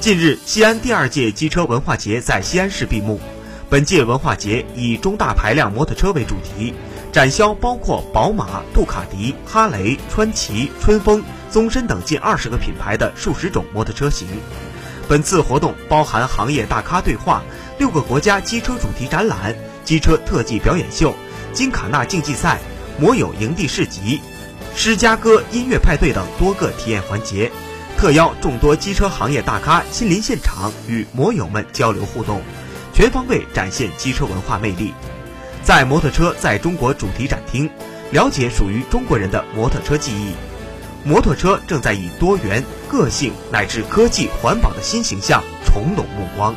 近日，西安第二届机车文化节在西安市闭幕。本届文化节以中大排量摩托车为主题，展销包括宝马、杜卡迪、哈雷、川崎、春风、宗申等近二十个品牌的数十种摩托车型。本次活动包含行业大咖对话、六个国家机车主题展览、机车特技表演秀、金卡纳竞技赛、摩友营地市集、芝加哥音乐派对等多个体验环节，特邀众多机车行业大咖亲临现场与摩友们交流互动。全方位展现机车文化魅力，在摩托车在中国主题展厅，了解属于中国人的摩托车记忆。摩托车正在以多元、个性乃至科技、环保的新形象重拢目光。